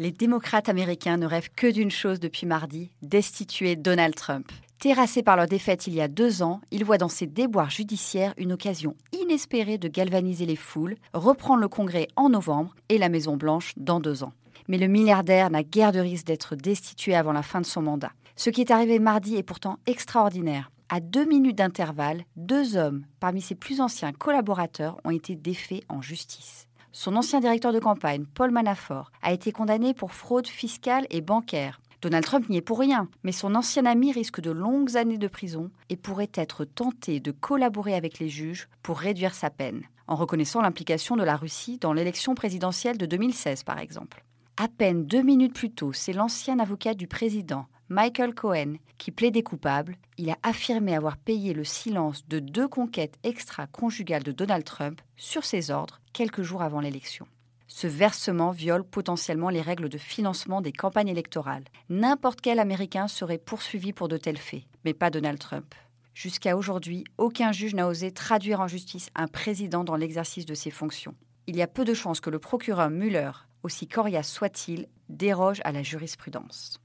Les démocrates américains ne rêvent que d'une chose depuis mardi, destituer Donald Trump. Terrassés par leur défaite il y a deux ans, ils voient dans ces déboires judiciaires une occasion inespérée de galvaniser les foules, reprendre le Congrès en novembre et la Maison-Blanche dans deux ans. Mais le milliardaire n'a guère de risque d'être destitué avant la fin de son mandat. Ce qui est arrivé mardi est pourtant extraordinaire. À deux minutes d'intervalle, deux hommes parmi ses plus anciens collaborateurs ont été défaits en justice. Son ancien directeur de campagne, Paul Manafort, a été condamné pour fraude fiscale et bancaire. Donald Trump n'y est pour rien, mais son ancien ami risque de longues années de prison et pourrait être tenté de collaborer avec les juges pour réduire sa peine, en reconnaissant l'implication de la Russie dans l'élection présidentielle de 2016 par exemple. À peine deux minutes plus tôt, c'est l'ancien avocat du président, Michael Cohen, qui plaidait coupable, il a affirmé avoir payé le silence de deux conquêtes extra-conjugales de Donald Trump sur ses ordres quelques jours avant l'élection. Ce versement viole potentiellement les règles de financement des campagnes électorales. N'importe quel Américain serait poursuivi pour de tels faits, mais pas Donald Trump. Jusqu'à aujourd'hui, aucun juge n'a osé traduire en justice un président dans l'exercice de ses fonctions. Il y a peu de chances que le procureur Mueller, aussi coriace soit-il, déroge à la jurisprudence.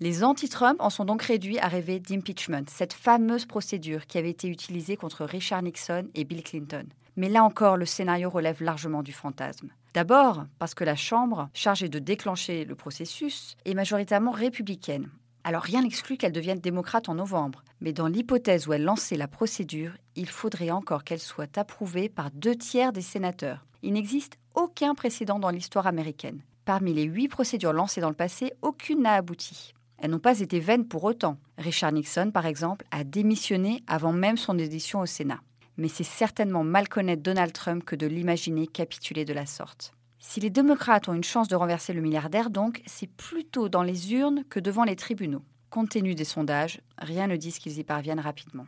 Les anti-Trump en sont donc réduits à rêver d'impeachment, cette fameuse procédure qui avait été utilisée contre Richard Nixon et Bill Clinton. Mais là encore, le scénario relève largement du fantasme. D'abord parce que la Chambre, chargée de déclencher le processus, est majoritairement républicaine. Alors rien n'exclut qu'elle devienne démocrate en novembre, mais dans l'hypothèse où elle lançait la procédure, il faudrait encore qu'elle soit approuvée par deux tiers des sénateurs. Il n'existe aucun précédent dans l'histoire américaine. Parmi les huit procédures lancées dans le passé, aucune n'a abouti. Elles n'ont pas été vaines pour autant. Richard Nixon, par exemple, a démissionné avant même son édition au Sénat. Mais c'est certainement mal connaître Donald Trump que de l'imaginer capituler de la sorte. Si les démocrates ont une chance de renverser le milliardaire, donc, c'est plutôt dans les urnes que devant les tribunaux. Compte tenu des sondages, rien ne dit qu'ils y parviennent rapidement.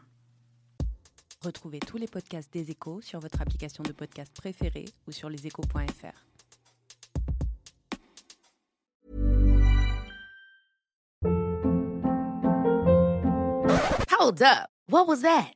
Retrouvez tous les podcasts des échos sur votre application de podcast préférée ou sur leséchos.fr. Hold up. What was that?